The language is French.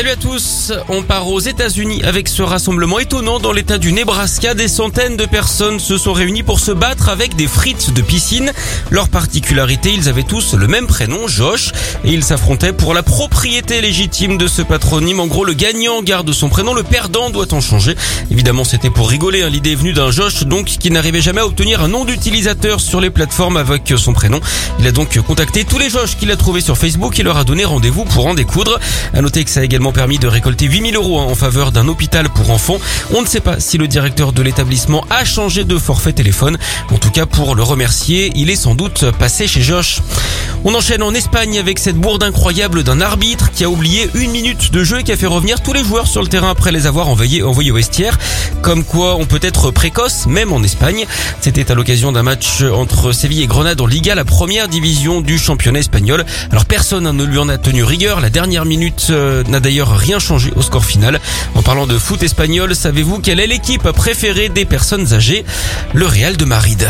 Salut à tous, on part aux États-Unis avec ce rassemblement étonnant dans l'état du Nebraska. Des centaines de personnes se sont réunies pour se battre avec des frites de piscine. Leur particularité, ils avaient tous le même prénom, Josh, et ils s'affrontaient pour la propriété légitime de ce patronyme. En gros, le gagnant garde son prénom, le perdant doit en changer. Évidemment, c'était pour rigoler. Hein. L'idée est venue d'un Josh, donc, qui n'arrivait jamais à obtenir un nom d'utilisateur sur les plateformes avec son prénom. Il a donc contacté tous les Josh qu'il a trouvés sur Facebook et leur a donné rendez-vous pour en découdre. À noter que ça a également permis de récolter 8000 euros hein, en faveur d'un hôpital pour enfants. On ne sait pas si le directeur de l'établissement a changé de forfait téléphone. En tout cas, pour le remercier, il est sans doute passé chez Josh. On enchaîne en Espagne avec cette bourde incroyable d'un arbitre qui a oublié une minute de jeu et qui a fait revenir tous les joueurs sur le terrain après les avoir envoyés, envoyés au vestiaire. Comme quoi on peut être précoce, même en Espagne. C'était à l'occasion d'un match entre Séville et Grenade en Liga, la première division du championnat espagnol. Alors personne ne lui en a tenu rigueur. La dernière minute euh, n'a d'ailleurs rien changé au score final. En parlant de foot espagnol, savez-vous quelle est l'équipe préférée des personnes âgées? Le Real de Madrid.